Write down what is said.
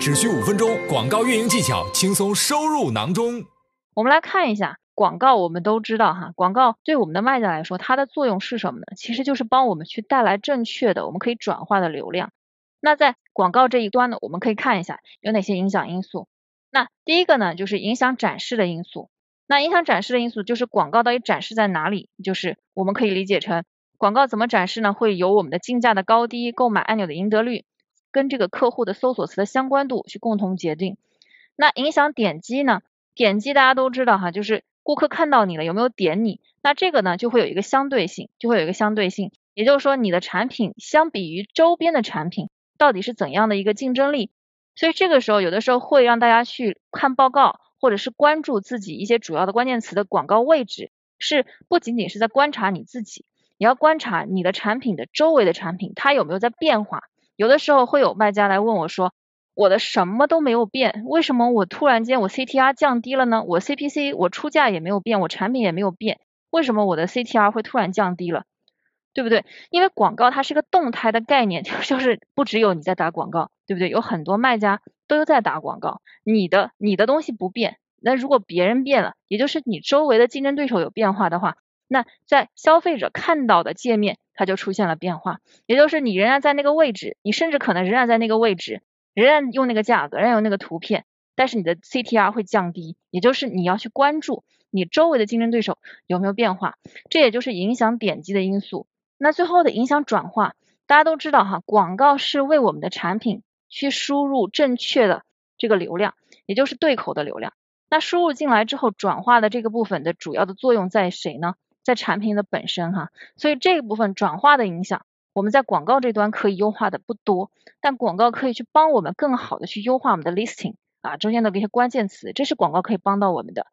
只需五分钟，广告运营技巧轻松收入囊中。我们来看一下广告，我们都知道哈，广告对我们的卖家来说，它的作用是什么呢？其实就是帮我们去带来正确的，我们可以转化的流量。那在广告这一端呢，我们可以看一下有哪些影响因素。那第一个呢，就是影响展示的因素。那影响展示的因素就是广告到底展示在哪里，就是我们可以理解成广告怎么展示呢？会有我们的竞价的高低、购买按钮的赢得率，跟这个客户的搜索词的相关度去共同决定。那影响点击呢？点击大家都知道哈，就是顾客看到你了有没有点你？那这个呢就会有一个相对性，就会有一个相对性，也就是说你的产品相比于周边的产品。到底是怎样的一个竞争力？所以这个时候，有的时候会让大家去看报告，或者是关注自己一些主要的关键词的广告位置，是不仅仅是在观察你自己，也要观察你的产品的周围的产品，它有没有在变化。有的时候会有卖家来问我说，我的什么都没有变，为什么我突然间我 CTR 降低了呢？我 CPC 我出价也没有变，我产品也没有变，为什么我的 CTR 会突然降低了？对不对？因为广告它是个动态的概念，就是不只有你在打广告，对不对？有很多卖家都在打广告，你的你的东西不变，那如果别人变了，也就是你周围的竞争对手有变化的话，那在消费者看到的界面它就出现了变化，也就是你仍然在那个位置，你甚至可能仍然在那个位置，仍然用那个价格，仍然用那个图片，但是你的 CTR 会降低，也就是你要去关注你周围的竞争对手有没有变化，这也就是影响点击的因素。那最后的影响转化，大家都知道哈，广告是为我们的产品去输入正确的这个流量，也就是对口的流量。那输入进来之后，转化的这个部分的主要的作用在谁呢？在产品的本身哈。所以这一部分转化的影响，我们在广告这端可以优化的不多，但广告可以去帮我们更好的去优化我们的 listing 啊中间的这些关键词，这是广告可以帮到我们的。